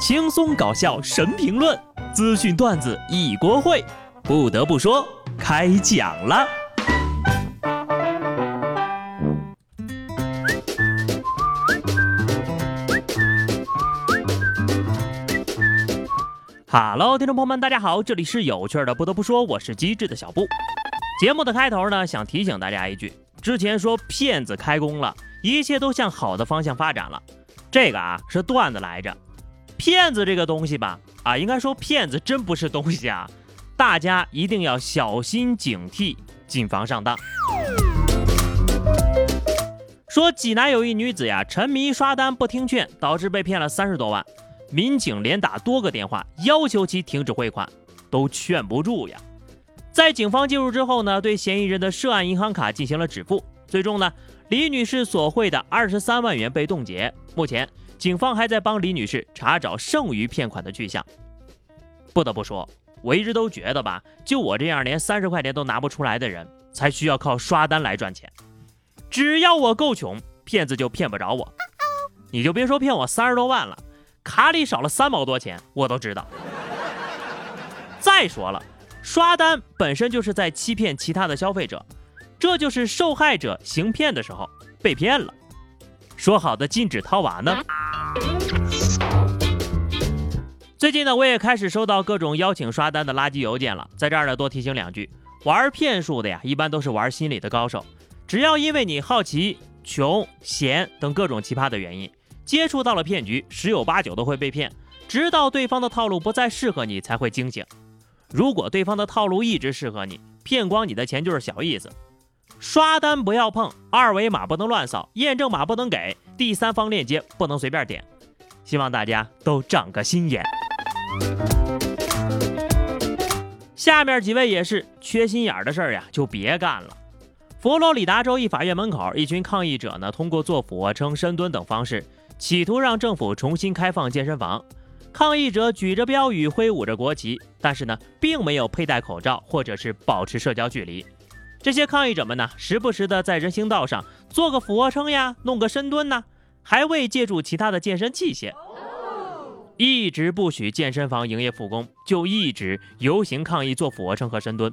轻松搞笑神评论，资讯段子一锅烩。不得不说，开讲了。Hello，听众朋友们，大家好，这里是有趣的。不得不说，我是机智的小布。节目的开头呢，想提醒大家一句：之前说骗子开工了，一切都向好的方向发展了。这个啊是段子来着。骗子这个东西吧，啊，应该说骗子真不是东西啊，大家一定要小心警惕，谨防上当。说济南有一女子呀，沉迷刷单不听劝，导致被骗了三十多万。民警连打多个电话，要求其停止汇款，都劝不住呀。在警方介入之后呢，对嫌疑人的涉案银行卡进行了止付，最终呢，李女士所汇的二十三万元被冻结。目前，警方还在帮李女士查找剩余骗款的去向。不得不说，我一直都觉得吧，就我这样连三十块钱都拿不出来的人，才需要靠刷单来赚钱。只要我够穷，骗子就骗不着我。你就别说骗我三十多万了。卡里少了三毛多钱，我都知道。再说了，刷单本身就是在欺骗其他的消费者，这就是受害者行骗的时候被骗了。说好的禁止掏娃呢？最近呢，我也开始收到各种邀请刷单的垃圾邮件了。在这儿呢，多提醒两句：玩骗术的呀，一般都是玩心理的高手。只要因为你好奇、穷、闲等各种奇葩的原因。接触到了骗局，十有八九都会被骗，直到对方的套路不再适合你才会惊醒。如果对方的套路一直适合你，骗光你的钱就是小意思。刷单不要碰，二维码不能乱扫，验证码不能给，第三方链接不能随便点。希望大家都长个心眼。下面几位也是缺心眼的事儿呀，就别干了。佛罗里达州一法院门口，一群抗议者呢，通过做俯卧撑、深蹲等方式。企图让政府重新开放健身房，抗议者举着标语，挥舞着国旗，但是呢，并没有佩戴口罩或者是保持社交距离。这些抗议者们呢，时不时的在人行道上做个俯卧撑呀，弄个深蹲呐，还未借助其他的健身器械，一直不许健身房营业复工，就一直游行抗议做俯卧撑和深蹲。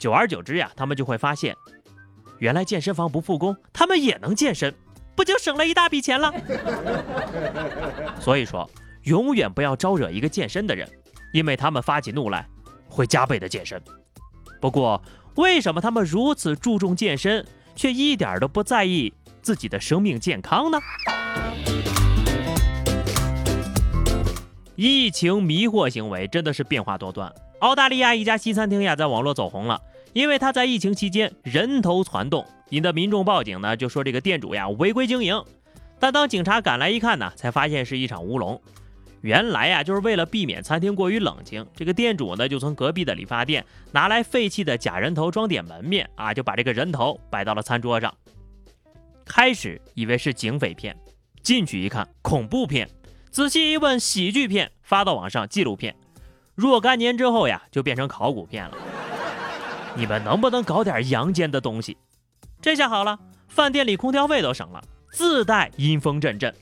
久而久之呀，他们就会发现，原来健身房不复工，他们也能健身。不就省了一大笔钱了？所以说，永远不要招惹一个健身的人，因为他们发起怒来会加倍的健身。不过，为什么他们如此注重健身，却一点都不在意自己的生命健康呢？疫情迷惑行为真的是变化多端。澳大利亚一家西餐厅呀，在网络走红了，因为他在疫情期间人头攒动。引得民众报警呢，就说这个店主呀违规经营。但当警察赶来一看呢，才发现是一场乌龙。原来呀，就是为了避免餐厅过于冷清，这个店主呢就从隔壁的理发店拿来废弃的假人头装点门面啊，就把这个人头摆到了餐桌上。开始以为是警匪片，进去一看恐怖片，仔细一问喜剧片，发到网上纪录片。若干年之后呀，就变成考古片了。你们能不能搞点阳间的东西？这下好了，饭店里空调费都省了，自带阴风阵阵。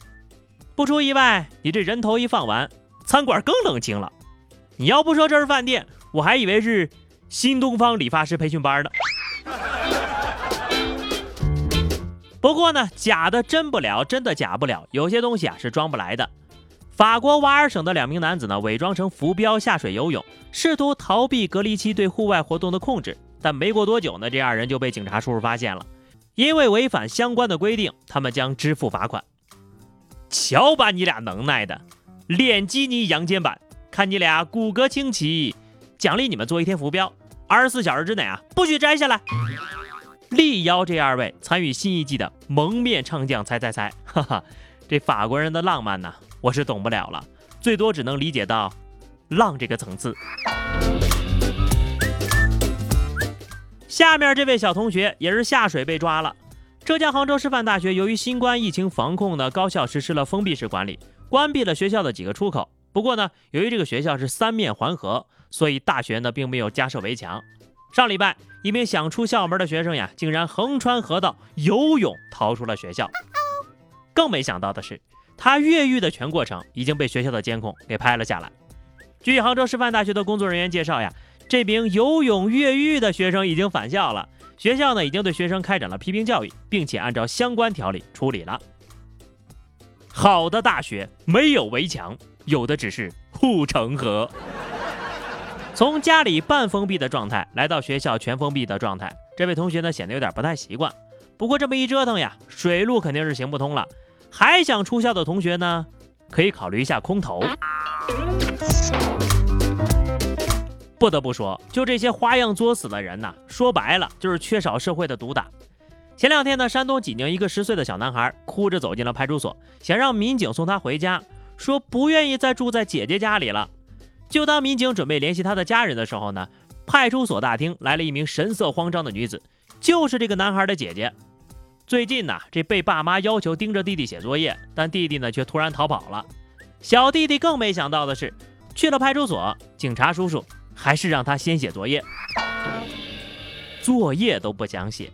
不出意外，你这人头一放完，餐馆更冷清了。你要不说这是饭店，我还以为是新东方理发师培训班呢。不过呢，假的真不了，真的假不了，有些东西啊是装不来的。法国瓦尔省的两名男子呢，伪装成浮标下水游泳，试图逃避隔离期对户外活动的控制，但没过多久呢，这二人就被警察叔叔发现了。因为违反相关的规定，他们将支付罚款。瞧把你俩能耐的，脸基尼阳间版，看你俩骨骼清奇，奖励你们做一天浮标，二十四小时之内啊，不许摘下来。力邀这二位参与新一季的蒙面唱将猜猜猜，哈哈，这法国人的浪漫呢，我是懂不了了，最多只能理解到浪这个层次。下面这位小同学也是下水被抓了。浙江杭州师范大学由于新冠疫情防控呢，高校实施了封闭式管理，关闭了学校的几个出口。不过呢，由于这个学校是三面环河，所以大学呢并没有加设围墙。上礼拜，一名想出校门的学生呀，竟然横穿河道游泳逃出了学校。更没想到的是，他越狱的全过程已经被学校的监控给拍了下来。据杭州师范大学的工作人员介绍呀，这名游泳越狱的学生已经返校了，学校呢已经对学生开展了批评教育，并且按照相关条例处理了。好的大学没有围墙，有的只是护城河。从家里半封闭的状态来到学校全封闭的状态，这位同学呢显得有点不太习惯。不过这么一折腾呀，水路肯定是行不通了。还想出校的同学呢，可以考虑一下空投。不得不说，就这些花样作死的人呐，说白了就是缺少社会的毒打。前两天呢，山东济宁一个十岁的小男孩哭着走进了派出所，想让民警送他回家，说不愿意再住在姐姐家里了。就当民警准备联系他的家人的时候呢，派出所大厅来了一名神色慌张的女子，就是这个男孩的姐姐。最近呢，这被爸妈要求盯着弟弟写作业，但弟弟呢却突然逃跑了。小弟弟更没想到的是，去了派出所，警察叔叔还是让他先写作业，作业都不想写。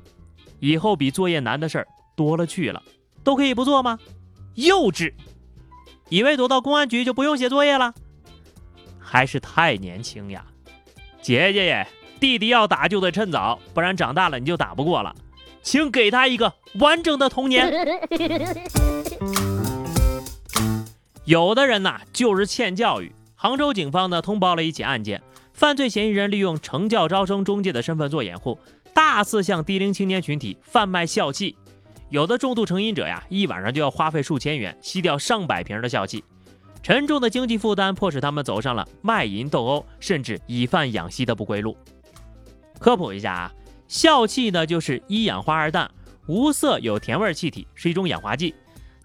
以后比作业难的事儿多了去了，都可以不做吗？幼稚！以为躲到公安局就不用写作业了？还是太年轻呀！姐姐耶，弟弟要打就得趁早，不然长大了你就打不过了。请给他一个完整的童年。有的人呐，就是欠教育。杭州警方呢通报了一起案件，犯罪嫌疑人利用成教招生中介的身份做掩护，大肆向低龄青年群体贩卖笑气。有的重度成瘾者呀，一晚上就要花费数千元吸掉上百瓶的笑气。沉重的经济负担迫使他们走上了卖淫斗殴，甚至以贩养吸的不归路。科普一下啊。笑气呢，就是一氧化二氮，无色有甜味气体，是一种氧化剂，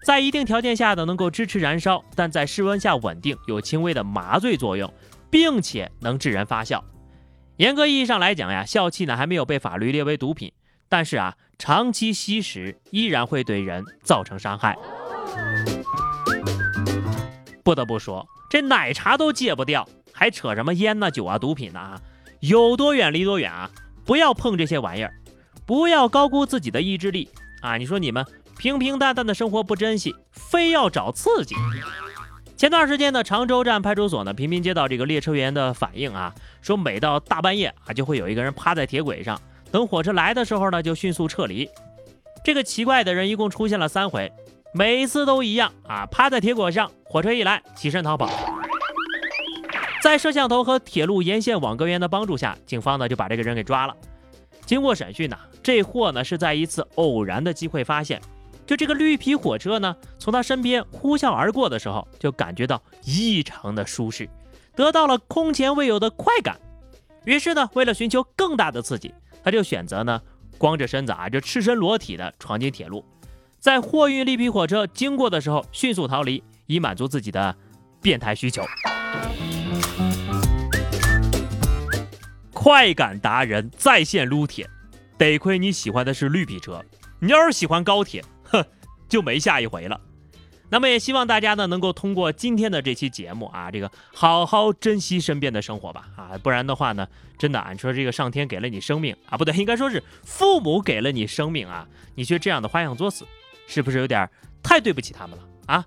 在一定条件下呢，能够支持燃烧，但在室温下稳定，有轻微的麻醉作用，并且能致人发笑。严格意义上来讲呀，笑气呢还没有被法律列为毒品，但是啊，长期吸食依然会对人造成伤害。不得不说，这奶茶都戒不掉，还扯什么烟呢、酒啊、毒品呢？啊？有多远离多远啊！不要碰这些玩意儿，不要高估自己的意志力啊！你说你们平平淡淡的生活不珍惜，非要找刺激。前段时间呢，常州站派出所呢频频接到这个列车员的反映啊，说每到大半夜啊，就会有一个人趴在铁轨上，等火车来的时候呢，就迅速撤离。这个奇怪的人一共出现了三回，每一次都一样啊，趴在铁轨上，火车一来起身逃跑。在摄像头和铁路沿线网格员的帮助下，警方呢就把这个人给抓了。经过审讯呢，这货呢是在一次偶然的机会发现，就这个绿皮火车呢从他身边呼啸而过的时候，就感觉到异常的舒适，得到了空前未有的快感。于是呢，为了寻求更大的刺激，他就选择呢光着身子啊，就赤身裸体的闯进铁路，在货运绿皮火车经过的时候迅速逃离，以满足自己的变态需求。快感达人在线撸铁，得亏你喜欢的是绿皮车，你要是喜欢高铁，哼，就没下一回了。那么也希望大家呢能够通过今天的这期节目啊，这个好好珍惜身边的生活吧啊，不然的话呢，真的啊你说这个上天给了你生命啊，不对，应该说是父母给了你生命啊，你却这样的花样作死，是不是有点太对不起他们了啊？